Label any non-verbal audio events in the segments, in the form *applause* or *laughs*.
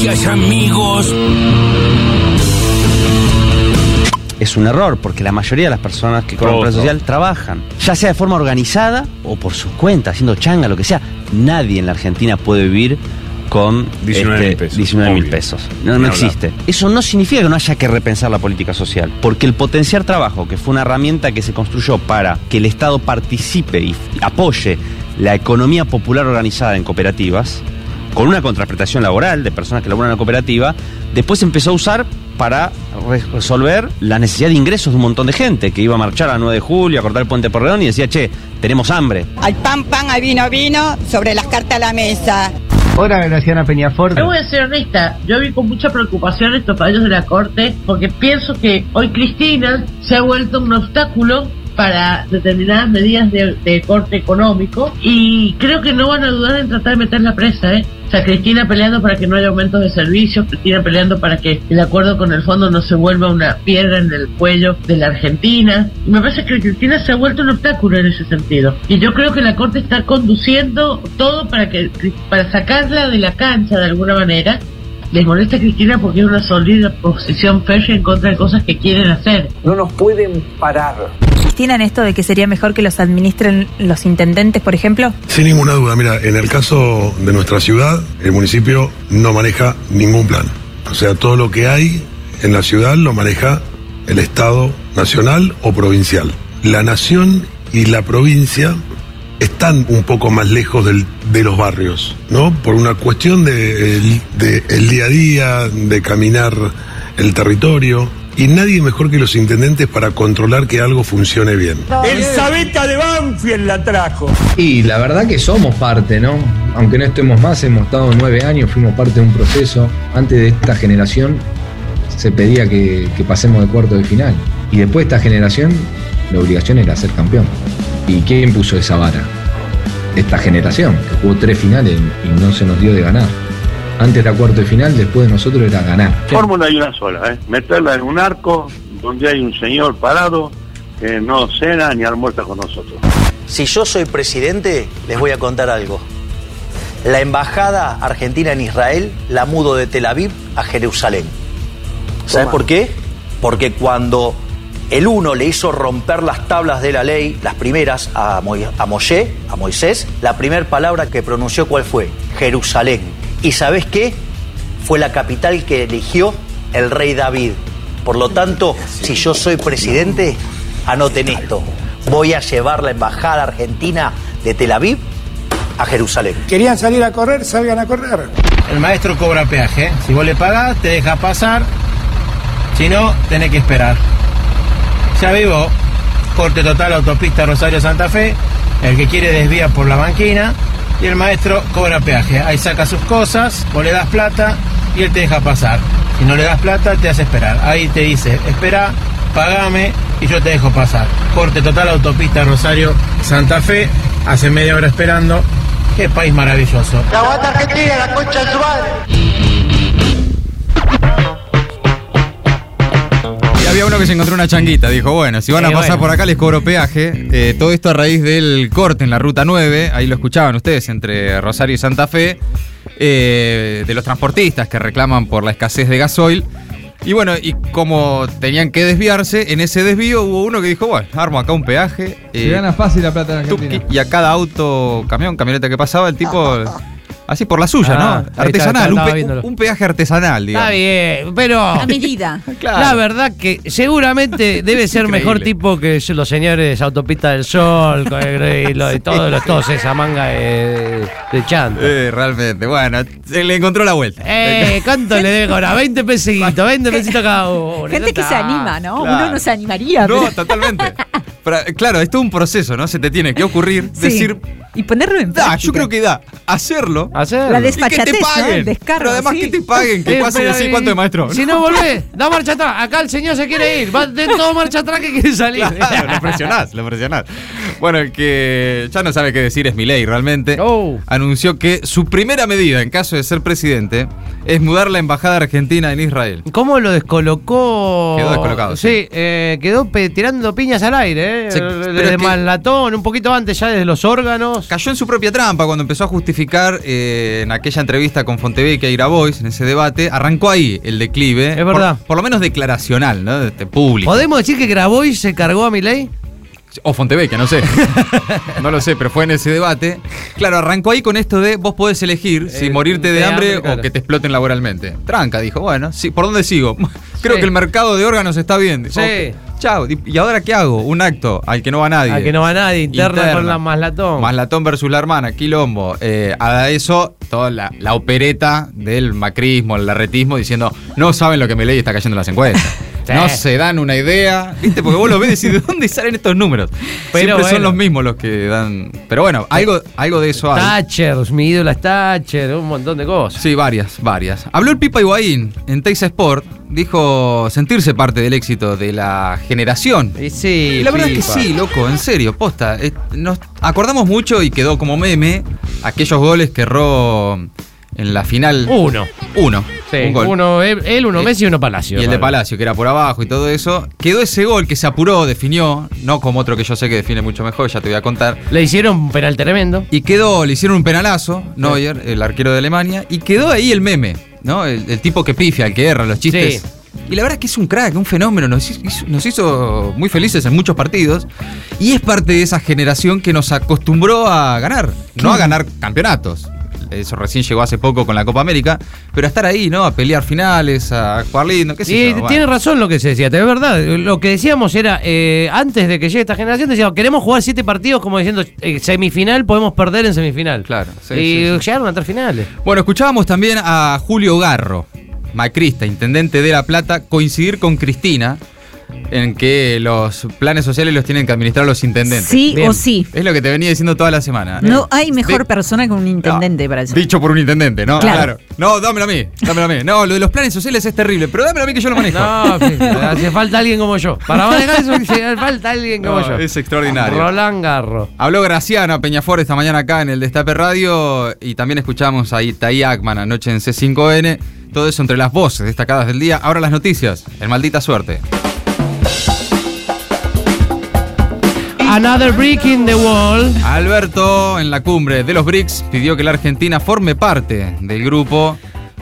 Gracias amigos. Es un error porque la mayoría de las personas que cobran red social trabajan, ya sea de forma organizada o por su cuenta, haciendo changa, lo que sea. Nadie en la Argentina puede vivir con 19.000 pesos, 19 mil obvio. pesos. No, no existe. Eso no significa que no haya que repensar la política social, porque el potenciar trabajo, que fue una herramienta que se construyó para que el Estado participe y apoye la economía popular organizada en cooperativas, con una contraprestación laboral de personas que laburan en la cooperativa, después se empezó a usar para re- resolver la necesidad de ingresos de un montón de gente que iba a marchar a 9 de julio, a cortar el puente Porredón y decía, che, tenemos hambre. Al pan, pan, al vino, vino, sobre las cartas a la mesa. Hola, Graciana Peñafort. Yo voy a ser honesta, yo vi con mucha preocupación estos fallos de la Corte porque pienso que hoy Cristina se ha vuelto un obstáculo para determinadas medidas de, de corte económico y creo que no van a dudar en tratar de meterla presa, ¿eh? O sea, Cristina peleando para que no haya aumentos de servicios, Cristina peleando para que el acuerdo con el fondo no se vuelva una piedra en el cuello de la Argentina. Y me parece que Cristina se ha vuelto un obstáculo en ese sentido. Y yo creo que la Corte está conduciendo todo para que para sacarla de la cancha de alguna manera. Les molesta a Cristina porque es una sólida posición férrea en contra de cosas que quieren hacer. No nos pueden parar. Cristina en esto de que sería mejor que los administren los intendentes, por ejemplo? Sin ninguna duda, mira, en el caso de nuestra ciudad, el municipio no maneja ningún plan. O sea, todo lo que hay en la ciudad lo maneja el Estado nacional o provincial. La nación y la provincia están un poco más lejos del- de los barrios, ¿no? Por una cuestión de, el- de el día a día, de caminar el territorio. Y nadie mejor que los intendentes para controlar que algo funcione bien. El Sabeta de Banfield la trajo. Y la verdad que somos parte, ¿no? Aunque no estemos más, hemos estado nueve años, fuimos parte de un proceso. Antes de esta generación se pedía que, que pasemos de cuarto de final. Y después de esta generación, la obligación era ser campeón. ¿Y quién puso esa vara? Esta generación, que jugó tres finales y no se nos dio de ganar. Antes era cuarto de final, después de nosotros era ganar. Fórmula hay una sola, ¿eh? meterla en un arco donde hay un señor parado que no cena ni almuerza con nosotros. Si yo soy presidente, les voy a contar algo. La embajada argentina en Israel la mudo de Tel Aviv a Jerusalén. ¿Sabes por qué? Porque cuando el uno le hizo romper las tablas de la ley, las primeras, a, Mo- a Moshe, a Moisés, la primera palabra que pronunció, ¿cuál fue? Jerusalén. ¿Y sabes qué? Fue la capital que eligió el rey David. Por lo tanto, si yo soy presidente, anoten esto. Voy a llevar la embajada argentina de Tel Aviv a Jerusalén. Querían salir a correr, salgan a correr. El maestro cobra peaje. ¿eh? Si vos le pagás, te deja pasar. Si no, tenés que esperar. Ya vivo. Corte total autopista Rosario Santa Fe. El que quiere desvía por la banquina. Y el maestro cobra peaje. Ahí saca sus cosas, vos le das plata y él te deja pasar. Si no le das plata, te hace esperar. Ahí te dice, espera, pagame y yo te dejo pasar. Corte total autopista Rosario Santa Fe. Hace media hora esperando. Qué país maravilloso. La la de madre. Uno que se encontró una changuita. Dijo, bueno, si van a Eh, pasar bueno. por acá les cobro peaje. Eh, todo esto a raíz del corte en la ruta 9. Ahí lo escuchaban ustedes entre Rosario y Santa Fe. eh, de los transportistas que reclaman por la escasez de gasoil. Y bueno, y como tenían que desviarse, en ese desvío hubo uno que dijo, bueno, armo acá un peaje. Se gana fácil la plata en Argentina. y a cada auto, camión, camioneta que pasaba, el tipo... Así por la suya, Ah, ¿no? está, Artesanal, un, pe- peaje artesanal, digamos. Está bien, pero. A medida. *laughs* La verdad que seguramente *laughs* debe ser Increíble. mejor tipo que los señores Autopista del Sol con el- y, *laughs* lo- y todos los, todos esa manga de, de. Eh, realmente, bueno, se le encontró la vuelta. Eh, ¿cuánto le debe cobrar? 20 pesitos, 20 pesitos cada uno. Gente que se anima, ¿no? Claro. Uno no se animaría. No, pero- totalmente. Pero, claro, es todo un proceso, ¿no? Se te tiene que ocurrir Sí. decir, Y ponerlo en da, práctica. yo creo que da, hacerlo. Hacerlo. La Y que te paguen. El descargo, pero además sí. que te paguen, que Eh, pase decir cuánto de maestro. Si no *laughs* volvés, da marcha atrás. Acá el señor se quiere ir. Va de todo marcha atrás que quiere salir. Claro, lo presionás, lo presionás. Bueno, el que ya no sabe qué decir es Milei realmente. Oh. Anunció que su primera medida en caso de ser presidente es mudar la embajada argentina en Israel. ¿Cómo lo descolocó? Quedó descolocado, Sí, sí. eh, quedó pe- tirando piñas al aire, ¿eh? Sí, Desde que- Malatón, un poquito antes ya desde los órganos. Cayó en su propia trampa cuando empezó a justificar eh, en aquella entrevista con Fontevecchia y Grabois, en ese debate, arrancó ahí el declive. Es verdad. Por, por lo menos declaracional, ¿no? De, de público. ¿Podemos decir que Grabois se cargó a mi ley? O Fontevecchia, no sé. *laughs* no lo sé, pero fue en ese debate. Claro, arrancó ahí con esto de vos podés elegir si morirte de de hambre, hambre, claro. o que te exploten laboralmente. Tranca, dijo, bueno, sí, ¿por dónde sigo? *laughs* Creo Sí. que el mercado de órganos está bien. Sí. "Ok, Chao, ¿y ahora qué hago? Un acto al que no va nadie. Al que no va nadie, interna, con la Maslatón. Maslatón versus la hermana, quilombo. Eh, a eso, toda la, la opereta del macrismo, el larretismo, diciendo, no saben lo que me leí está cayendo en las encuestas. *laughs* Sí. No se dan una idea, ¿viste? Porque vos lo ves y decís, ¿de dónde salen estos números? Pero Siempre son los mismos los que dan. Pero bueno, algo, algo de eso hay. Thatcher, mi ídola es Thatcher, un montón de cosas. Sí, varias, varias. Habló el Pipa Higuaín en Teisa Sport. Dijo sentirse parte del éxito de la generación. Y sí, La verdad es Pipa. que sí, loco, en serio, posta. Nos acordamos mucho y quedó como meme aquellos goles que erró en la final. Uno. Uno. Sí, un gol. uno, él, él, uno Eh, Messi y uno Palacio. Y el de. Palacio, que era por abajo y todo eso. Quedó ese gol que se apuró, definió, no como otro que yo sé que define mucho mejor, ya te voy a contar. Le hicieron un penal tremendo. Y quedó, le hicieron un penalazo, Neuer, el arquero de Alemania, y quedó ahí el meme, ¿no? El, el tipo que pifia, el que erra los chistes. Sí. Y la verdad es que es un crack, un fenómeno, nos hizo, nos hizo muy felices en muchos partidos. Y es parte de esa generación que nos acostumbró a ganar, no a ganar campeonatos. Eso recién llegó hace poco con la Copa América, pero a estar ahí, ¿no? A pelear finales, a jugar lindo, qué sé Sí, yo. bueno. tiene razón lo que se decía, es verdad. Lo que decíamos era, eh, antes de que llegue esta generación, decíamos, queremos jugar siete partidos como diciendo, eh, semifinal, podemos perder en semifinal. Claro, sí, y sí, sí. llegaron a tres finales. Bueno, escuchábamos también a Julio Garro, macrista, intendente de La Plata, coincidir con Cristina en que los planes sociales los tienen que administrar los intendentes. Sí o sí. Es lo que te venía diciendo toda la semana. No hay mejor De- persona que un intendente para eso. Dicho por un intendente, ¿no? Claro. No, dámelo a mí, dámelo a mí. No, lo de los planes sociales es terrible, pero dámelo a mí que yo lo manejo. No, sí, *laughs* hace falta alguien como yo. Para manejar eso *laughs* hace falta alguien como No, yo. es extraordinario. Roland Garro. Habló Graciana Peñafor esta mañana acá en el Destape Radio y también escuchamos a Itaí Ackman anoche en C5N. Todo eso entre las voces destacadas del día. Ahora las noticias. El maldita suerte. Another brick in the wall. Alberto, en la cumbre de los BRICS, pidió que la Argentina forme parte del grupo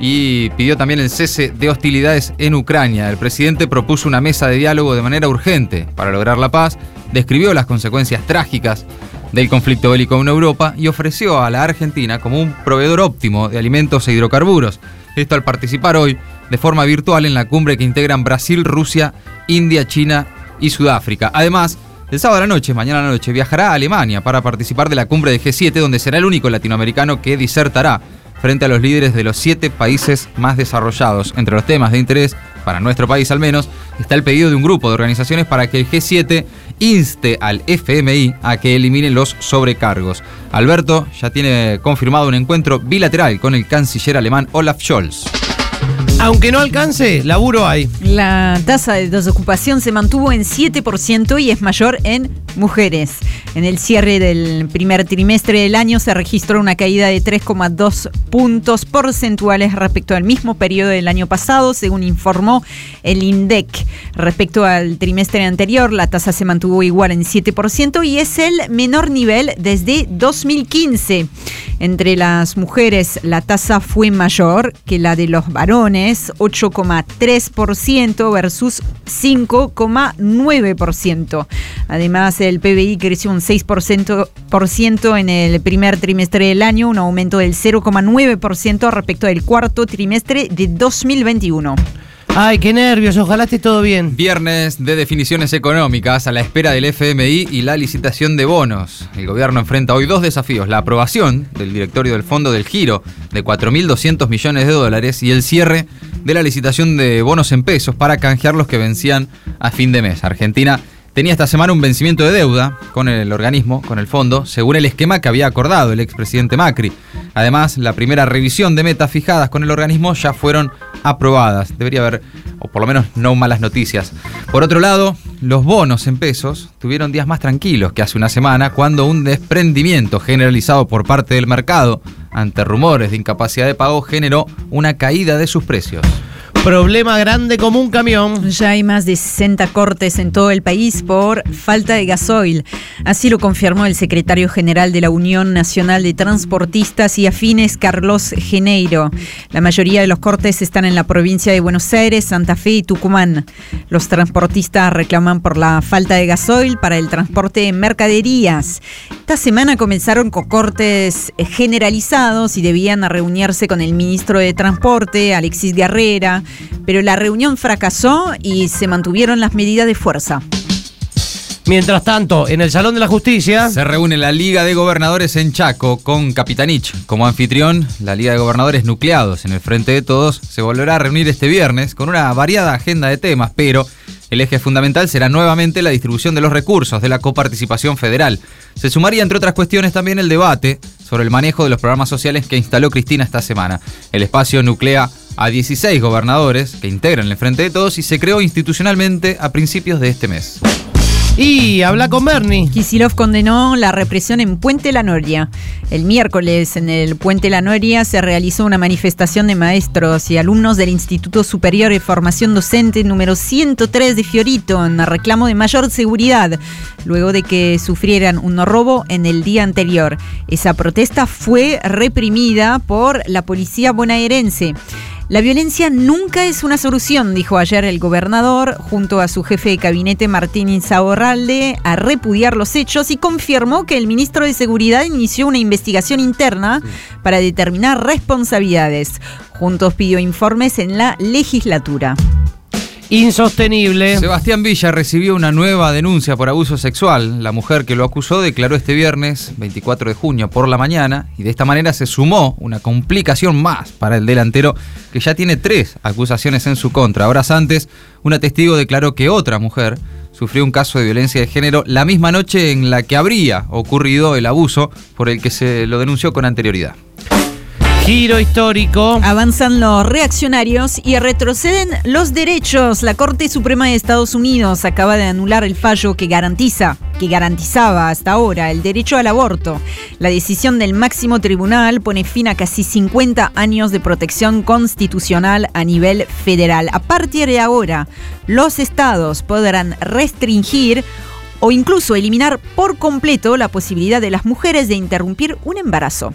y pidió también el cese de hostilidades en Ucrania. El presidente propuso una mesa de diálogo de manera urgente para lograr la paz, describió las consecuencias trágicas del conflicto bélico en Europa y ofreció a la Argentina como un proveedor óptimo de alimentos e hidrocarburos. Esto al participar hoy de forma virtual en la cumbre que integran Brasil, Rusia, India, China y Sudáfrica. Además, el sábado a la noche, mañana a la noche, viajará a Alemania para participar de la cumbre de G7, donde será el único latinoamericano que disertará frente a los líderes de los siete países más desarrollados. Entre los temas de interés, para nuestro país al menos, está el pedido de un grupo de organizaciones para que el G7 inste al FMI a que elimine los sobrecargos. Alberto ya tiene confirmado un encuentro bilateral con el canciller alemán Olaf Scholz. Aunque no alcance, laburo hay. La tasa de desocupación se mantuvo en 7% y es mayor en mujeres. En el cierre del primer trimestre del año se registró una caída de 3,2 puntos porcentuales respecto al mismo periodo del año pasado, según informó el INDEC. Respecto al trimestre anterior, la tasa se mantuvo igual en 7% y es el menor nivel desde 2015. Entre las mujeres, la tasa fue mayor que la de los varones, 8,3% versus 5,9%. Además, el PBI creció un 6% por ciento en el primer trimestre del año, un aumento del 0,9% respecto del cuarto trimestre de 2021. Ay, qué nervios, ojalá esté todo bien. Viernes de definiciones económicas a la espera del FMI y la licitación de bonos. El gobierno enfrenta hoy dos desafíos, la aprobación del directorio del Fondo del Giro de 4.200 millones de dólares y el cierre de la licitación de bonos en pesos para canjear los que vencían a fin de mes. Argentina tenía esta semana un vencimiento de deuda con el organismo, con el fondo, según el esquema que había acordado el expresidente Macri. Además, la primera revisión de metas fijadas con el organismo ya fueron aprobadas. Debería haber, o por lo menos no malas noticias. Por otro lado, los bonos en pesos tuvieron días más tranquilos que hace una semana cuando un desprendimiento generalizado por parte del mercado ante rumores de incapacidad de pago generó una caída de sus precios. Problema grande como un camión. Ya hay más de 60 cortes en todo el país por falta de gasoil. Así lo confirmó el secretario general de la Unión Nacional de Transportistas y Afines, Carlos Geneiro. La mayoría de los cortes están en la provincia de Buenos Aires, Santa Fe y Tucumán. Los transportistas reclaman por la falta de gasoil para el transporte de mercaderías. Esta semana comenzaron con cortes generalizados y debían reunirse con el ministro de Transporte, Alexis Guerrera pero la reunión fracasó y se mantuvieron las medidas de fuerza. Mientras tanto, en el Salón de la Justicia. Se reúne la Liga de Gobernadores en Chaco con Capitanich. Como anfitrión, la Liga de Gobernadores nucleados en el Frente de Todos se volverá a reunir este viernes con una variada agenda de temas, pero el eje fundamental será nuevamente la distribución de los recursos de la coparticipación federal. Se sumaría, entre otras cuestiones, también el debate sobre el manejo de los programas sociales que instaló Cristina esta semana. El espacio nuclea a 16 gobernadores que integran el Frente de Todos y se creó institucionalmente a principios de este mes. Y habla con Bernie. Kisilov condenó la represión en Puente La Noria. El miércoles en el Puente La Noria se realizó una manifestación de maestros y alumnos del Instituto Superior de Formación Docente número 103 de Fiorito en reclamo de mayor seguridad, luego de que sufrieran un robo en el día anterior. Esa protesta fue reprimida por la policía bonaerense. La violencia nunca es una solución, dijo ayer el gobernador, junto a su jefe de gabinete Martín Insaurralde, a repudiar los hechos y confirmó que el ministro de Seguridad inició una investigación interna para determinar responsabilidades. Juntos pidió informes en la legislatura. Insostenible. Sebastián Villa recibió una nueva denuncia por abuso sexual. La mujer que lo acusó declaró este viernes, 24 de junio, por la mañana, y de esta manera se sumó una complicación más para el delantero, que ya tiene tres acusaciones en su contra. Horas antes, una testigo declaró que otra mujer sufrió un caso de violencia de género la misma noche en la que habría ocurrido el abuso por el que se lo denunció con anterioridad. Giro histórico. Avanzan los reaccionarios y retroceden los derechos. La Corte Suprema de Estados Unidos acaba de anular el fallo que garantiza, que garantizaba hasta ahora el derecho al aborto. La decisión del máximo tribunal pone fin a casi 50 años de protección constitucional a nivel federal. A partir de ahora, los estados podrán restringir o incluso eliminar por completo la posibilidad de las mujeres de interrumpir un embarazo.